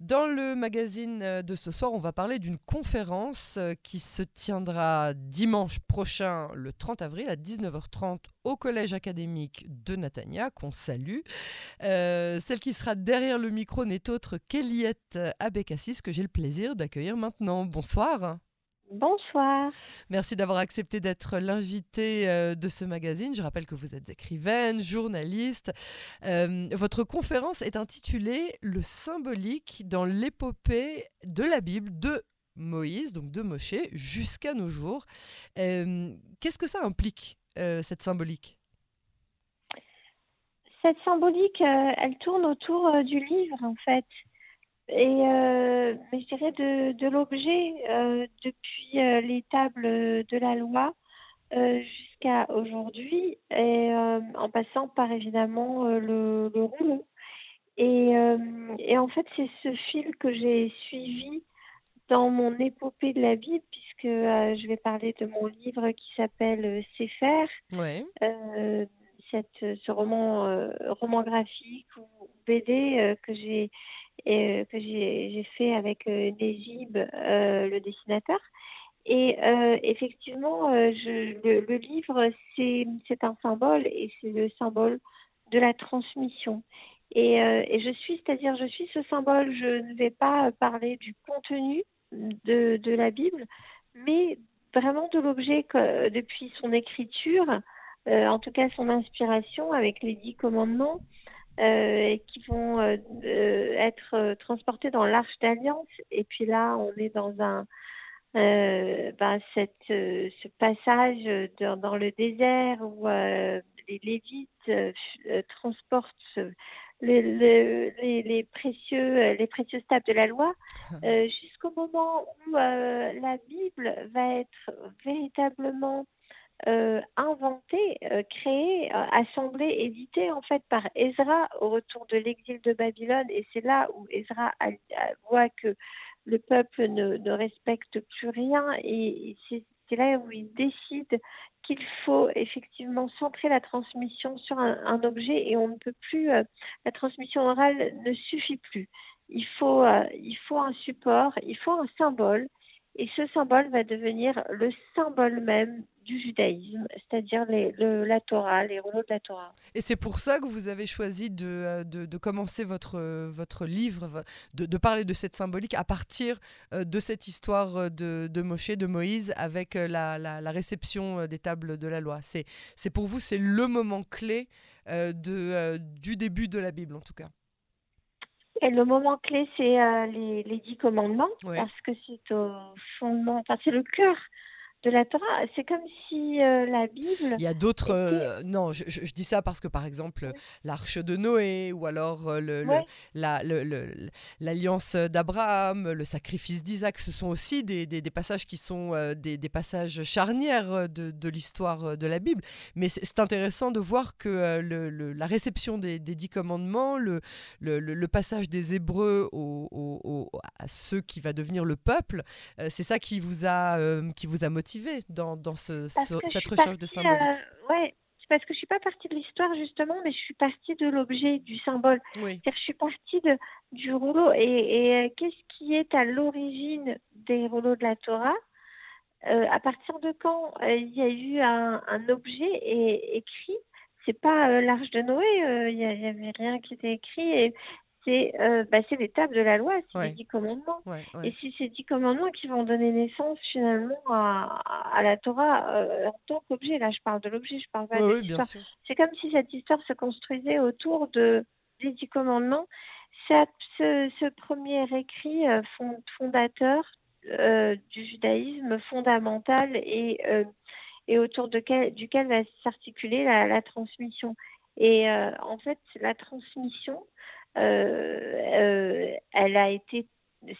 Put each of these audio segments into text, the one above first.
Dans le magazine euh, de ce soir, on va parler d'une conférence euh, qui se tiendra dimanche prochain, le 30 avril, à 19h30 au Collège académique de Natania, qu'on salue. Euh, celle qui sera derrière le micro n'est autre qu'Eliette Abécassis, que j'ai le plaisir d'accueillir maintenant. Bonsoir. Bonsoir. Merci d'avoir accepté d'être l'invité euh, de ce magazine. Je rappelle que vous êtes écrivaine, journaliste. Euh, votre conférence est intitulée Le symbolique dans l'épopée de la Bible de Moïse, donc de Moshe, jusqu'à nos jours. Euh, qu'est-ce que ça implique, cette symbolique? Cette symbolique, elle tourne autour du livre, en fait et euh, mais je dirais de, de l'objet euh, depuis euh, de la loi jusqu'à aujourd'hui et en passant par évidemment le, le rouleau et, et en fait c'est ce fil que j'ai suivi dans mon épopée de la Bible puisque je vais parler de mon livre qui s'appelle Sefer ouais. cette ce roman roman graphique ou BD que j'ai euh, que j'ai fait avec euh, Nézib, euh, le dessinateur. Et euh, effectivement, euh, je, le, le, livre, c'est un symbole et c'est le symbole de la transmission. Et, euh, et je suis, c'est-à-dire, je suis ce symbole. Je ne vais pas parler du contenu de, de la Bible, mais vraiment de l'objet depuis son écriture, en tout cas son inspiration avec les dix commandements, euh, qui vont euh, euh, être transportés dans l'Arche d'Alliance. Et puis là, on est dans un ben, cette, ce passage dans, dans le désert où les Lévites transportent les, les, les, précieux, les tables de la loi, euh, jusqu'au moment où euh, la Bible va être véritablement euh, inventé, euh, créé, euh, assemblé, édité en fait par Ezra au retour de l'exil de Babylone. Et c'est là où Ezra a, a, voit que le peuple ne, ne respecte plus rien et c'est là où il décide qu'il faut effectivement centrer la transmission sur un, un, objet et on ne peut plus, euh, la transmission orale ne suffit plus. Il faut, euh, il faut un support, il faut un symbole et ce symbole va devenir le symbole même du judaïsme, c'est-à-dire la Torah, les rouleaux de la Torah. Et c'est pour ça que vous avez choisi de, euh, de, de commencer votre, votre livre, de, de, parler de cette symbolique à partir euh, de cette histoire de, de Moshe, de Moïse, avec euh, la, la, la réception des tables de la loi. C'est pour vous, c'est le moment clé de, du début de la Bible, en tout cas. Et le moment clé, c'est euh, les, les, dix commandements, ouais. parce que c'est au fondement, enfin, c'est le cœur de la Torah. C'est comme si euh, la Bible. Il y a d'autres. Euh, non, je, je, dis ça parce que par exemple, l'arche de Noé, ou alors euh, le, ouais. l'alliance d'Abraham, le sacrifice d'Isaac, ce sont aussi des, des, des, passages qui sont des, des, passages charnières de, de l'histoire de la Bible. Mais c'est intéressant de voir que le, la réception des, dix commandements, le, passage des Hébreux au, au, au, à ceux qui va devenir le peuple, c'est ça qui vous a, qui vous a motivé dans, dans ce, ce, cette recherche de symbolique euh, Ouais, parce que je suis pas partie de l'histoire justement, mais je suis partie de l'objet, du symbole. Oui. Je suis partie de, du rouleau. Et, et euh, qu'est-ce qui est à l'origine des rouleaux de la Torah? Euh, À partir de quand euh, il y a eu un, un objet et, écrit? C'est pas euh, l'arche de Noé, il euh, y, avait rien qui était écrit et c'est euh, bah, l'étape de la loi, c'est ouais. les dix commandements. Ouais, ouais. Et c'est ces dix commandements qui vont donner naissance finalement à, à la Torah euh, en tant qu'objet. Là, je parle de l'objet, je parle pas de l'histoire. C'est comme si cette histoire se construisait autour de, des dix commandements. Ce, ce, premier écrit euh, fondateur euh, du judaïsme fondamental et, et autour de quel, duquel va s'articuler la, la, transmission. Et en fait, la transmission, elle a été,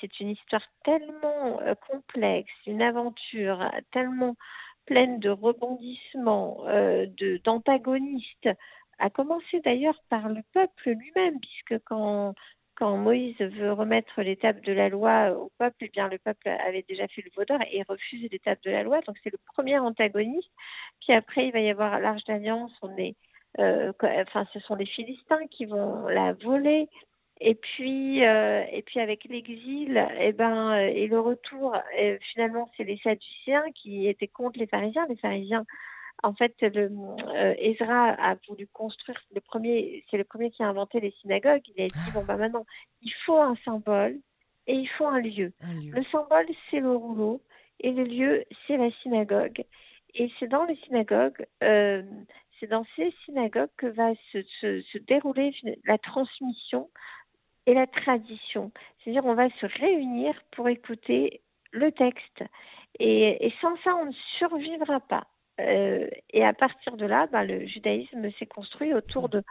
c'est une histoire tellement euh, complexe, une aventure tellement pleine de rebondissements, euh, d'antagonistes, à commencer d'ailleurs par le peuple lui-même, puisque quand quand Moïse veut remettre l'étape de la loi au peuple, eh bien le peuple avait déjà fait le vaudor et refusé l'étape de la loi. Donc c'est le premier antagoniste. Puis après, il va y avoir l'Arche d'Alliance. On est euh, enfin, ce sont les Philistins qui vont la voler. Et puis, euh, et puis avec l'exil, et eh ben, et le retour, finalement, c'est les Sadducéens qui étaient contre les pharisiens. Les pharisiens, en fait, le, Ezra a voulu construire le premier, c'est le premier qui a inventé les synagogues. Il a dit bon bah maintenant, il faut un symbole et il faut un lieu. Le symbole, c'est le rouleau et le lieu, c'est la synagogue. Et c'est dans les synagogues, euh, c'est dans ces synagogues que va se, dérouler la transmission et la tradition. C'est-à-dire, on va se réunir pour écouter le texte. Et, sans ça, on ne survivra pas. Euh, et à partir de là, bah, le judaïsme s'est construit autour de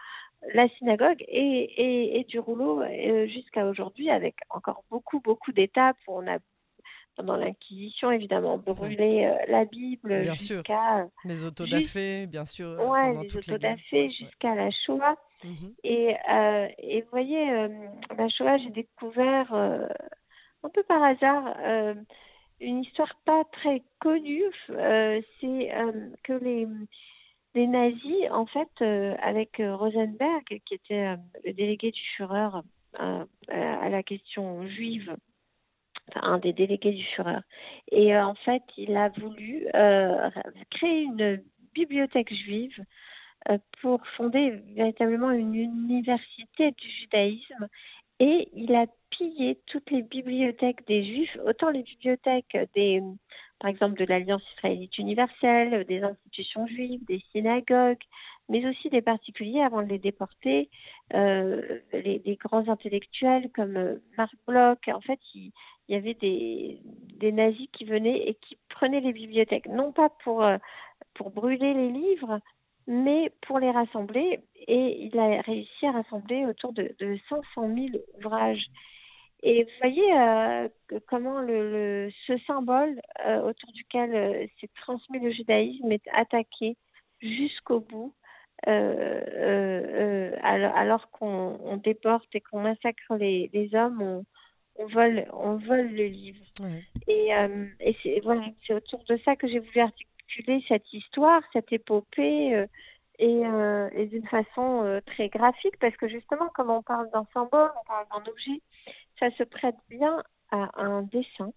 la synagogue et, et, du rouleau euh, jusqu'à aujourd'hui, avec encore beaucoup, beaucoup d'étapes. On a pendant l'Inquisition, évidemment, brûler euh, la Bible jusqu'à... Les autodafés, bien sûr. Oui, les autodafés jusqu'à la Shoah. Mhm. et, euh, et, vous voyez, euh, la Shoah, j'ai découvert un peu par hasard une histoire pas très connue. C'est que les, les nazis, en fait, avec Rosenberg, qui était le délégué du Führer à la question juive, un des délégués du Führer. Et euh, en fait, il a voulu euh, créer une bibliothèque juive euh, pour fonder véritablement une université du judaïsme. Et il a pillé toutes les bibliothèques des juifs, autant les bibliothèques des, par exemple, de l'Alliance israélite universelle, des institutions juives, des synagogues, mais aussi des particuliers avant de les déporter, euh, les, des grands intellectuels comme Marc Bloch. En fait, il, y avait des, nazis qui venaient et qui prenaient les bibliothèques, non pas pour, euh, pour brûler les livres, mais pour les rassembler. Et il a réussi à rassembler autour de, de 500 000 ouvrages. Et vous voyez euh, comment le, ce symbole euh, autour duquel s'est transmis le judaïsme est attaqué jusqu'au bout, alors, alors qu'on déporte et qu'on massacre les, les hommes, on, on vole, on vole le livre. Et, euh, et c'est voilà, autour de ça que j'ai voulu articuler cette histoire, cette épopée, euh, et, euh, et d'une façon très graphique, parce que justement, comme on parle d'un symbole, on parle d'un objet, ça se prête bien à un dessin.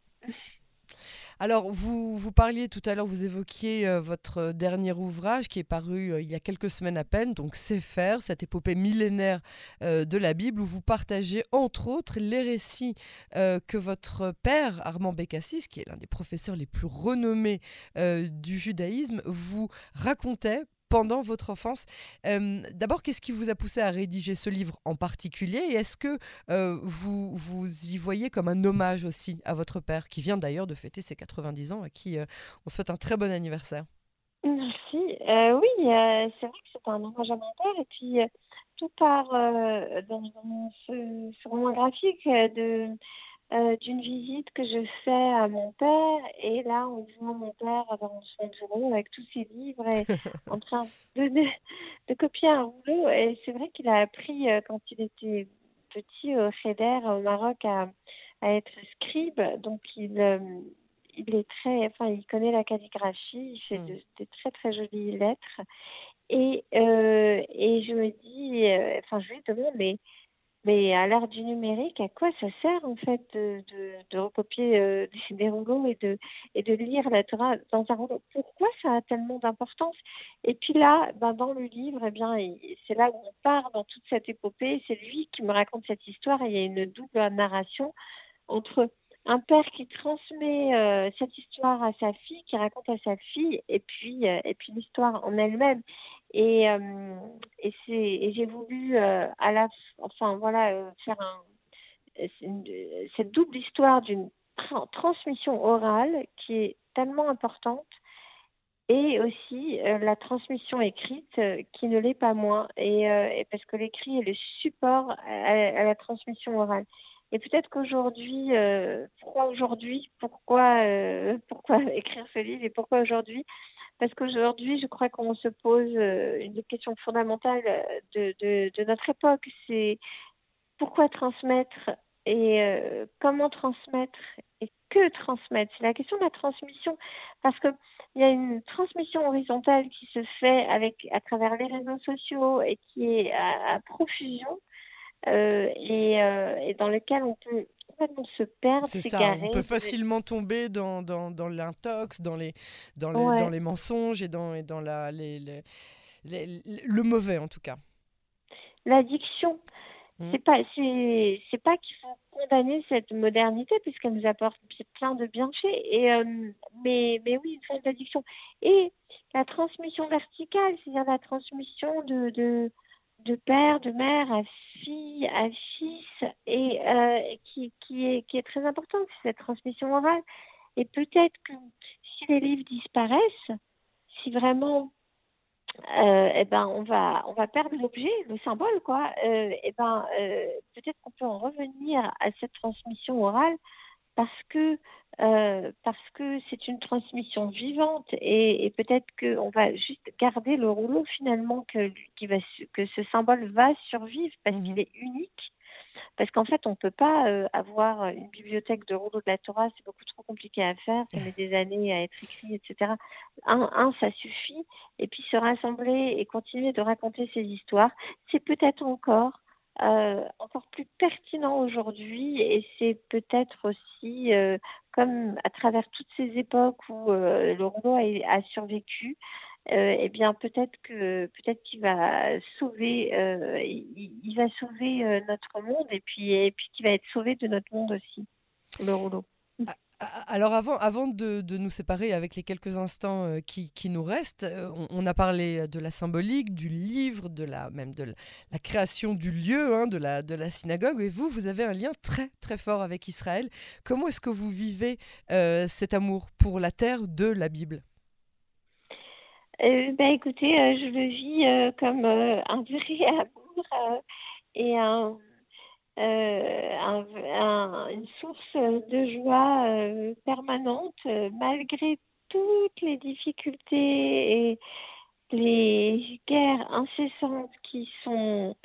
Alors, vous, vous parliez tout à l'heure, vous évoquiez euh, votre dernier ouvrage qui est paru euh, il y a quelques semaines à peine, donc C'est faire, cette épopée millénaire euh, de la Bible, où vous partagez entre autres les récits que votre père, Armand Bécassis, qui est l'un des professeurs les plus renommés du judaïsme, vous racontait pendant votre enfance. D'abord, qu'est-ce qui vous a poussé à rédiger ce livre en particulier Et est-ce que vous, vous y voyez comme un hommage aussi à votre père, qui vient d'ailleurs de fêter ses 90 ans, à qui on souhaite un très bon anniversaire? Merci. Euh, oui, c'est vrai que c'est un hommage à mon père. Et puis, tout part dans, ce, ce, roman graphique de euh, d'une visite que je fais à mon père. Et là, on voit mon père dans son bureau avec tous ses livres et en train de, de, copier un rouleau. Et c'est vrai qu'il a appris euh, quand il était petit au Cheder au Maroc à, à être scribe. Donc, il, euh, il est très, enfin, il connaît la calligraphie. Il fait de, de, très très jolies lettres. Et, et je me dis, enfin, je lui demande, mais mais à l'ère du numérique, à quoi ça sert en fait de, de, recopier euh, des rouleaux et de, et de lire la Torah dans un rouleau Pourquoi ça a tellement d'importance? Et puis là, ben, dans le livre, eh bien, c'est là où on part dans toute cette épopée. C'est lui qui me raconte cette histoire il y a une double narration entre un père qui transmet euh, cette histoire à sa fille, qui raconte à sa fille, et puis, euh, et puis l'histoire en elle-même. Et, euh, et, et j'ai voulu euh, à la, enfin voilà, euh, faire un, cette double histoire d'une transmission orale qui est tellement importante et aussi la transmission écrite qui ne l'est pas moins et, et parce que l'écrit est le support à, à, la transmission orale. Et peut-être qu'aujourd'hui, pourquoi aujourd'hui, pourquoi, pourquoi écrire ce livre et pourquoi aujourd'hui parce qu'aujourd'hui, je crois qu'on se pose euh, une question fondamentale de, de, notre époque, c'est pourquoi transmettre et euh, comment transmettre et que transmettre? C'est la question de la transmission, parce qu'il y a une transmission horizontale qui se fait avec à travers les réseaux sociaux et qui est à, profusion. et, et, dans lequel on peut complètement se perdre, C'est ça, on peut facilement tomber dans, dans, dans l'intox, dans les, dans, les, dans les mensonges et dans, et dans la, les, les, le mauvais en tout cas. L'addiction. Mmh. C'est pas, c'est, pas qu'il faut condamner cette modernité puisqu'elle nous apporte plein de bienfaits. Et, euh, mais, mais oui, une forme d'addiction. Et la transmission verticale, c'est-à-dire la transmission de, de, de père, de mère à fille, à fils, et euh, qui, qui, est, qui est très importante, cette transmission orale. Et peut-être que si les livres disparaissent, si vraiment euh, eh ben on va on va perdre l'objet, le symbole quoi. Euh, eh ben euh, peut-être qu'on peut en revenir à cette transmission orale parce que euh, parce que c'est une transmission vivante et, et peut-être qu'on va juste garder le rouleau finalement que qui va que ce symbole va survivre parce mmh qu'il est unique parce qu'en fait, on ne peut pas euh, avoir une bibliothèque de rouleaux de la Torah, c'est beaucoup trop compliqué à faire, ça met des années à être écrit, etc. Un, un, ça suffit. Et puis se rassembler et continuer de raconter ces histoires, c'est peut-être encore euh, encore plus pertinent aujourd'hui et c'est peut-être aussi euh, comme à travers toutes ces époques où euh, le rouleau a, survécu, eh bien peut-être que peut-être qu'il va sauver, il, va sauver notre monde et puis et puis qu'il va être sauvé de notre monde aussi, le rouleau. Alors avant, de, nous séparer avec les quelques instants qui, qui, nous restent, on, a parlé de la symbolique, du livre, de la, même de la, création du lieu, hein, de, la, de la synagogue. Et vous, vous avez un lien très très fort avec Israël. Comment est-ce que vous vivez cet amour pour la terre de la Bible? Euh, ben, écoutez, euh, je le vis euh, comme euh, un vrai amour et un, un, une source de joie permanente malgré toutes les difficultés et les guerres incessantes qui sont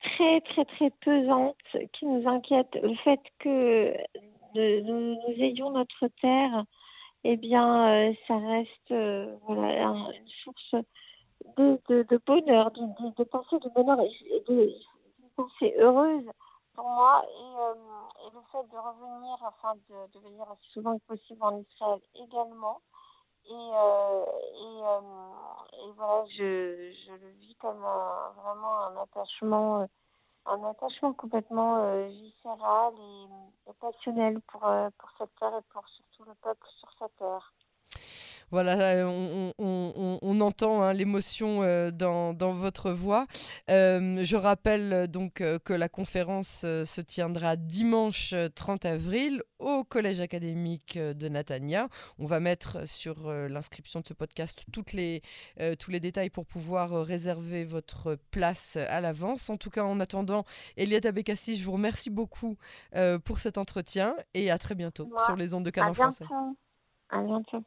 très très très pesantes, qui nous inquiètent. Le fait que nous, ayons notre terre eh bien, euh, ça reste euh, voilà, une source de, bonheur, de, pensée de bonheur de, pensée heureuse pour moi. Et, euh, et, le fait de revenir, enfin de, de venir aussi souvent que possible en Israël également. Et, euh, et, euh, et, voilà, je, je le vis comme un, vraiment un attachement un attachement complètement viscéral et, passionnel pour, pour cette terre et pour surtout le peuple sur cette terre. Voilà, euh, on, on, on entend hein, l'émotion euh, dans, dans, votre voix. Euh, je rappelle donc que la conférence se tiendra dimanche 30 avril au Collège académique de Natania. On va mettre sur l'inscription de ce podcast toutes les, tous les détails pour pouvoir réserver votre place à l'avance. En tout cas, en attendant, Eliette Abekassi, je vous remercie beaucoup pour cet entretien et à très bientôt sur les ondes de Canon Français. À bientôt.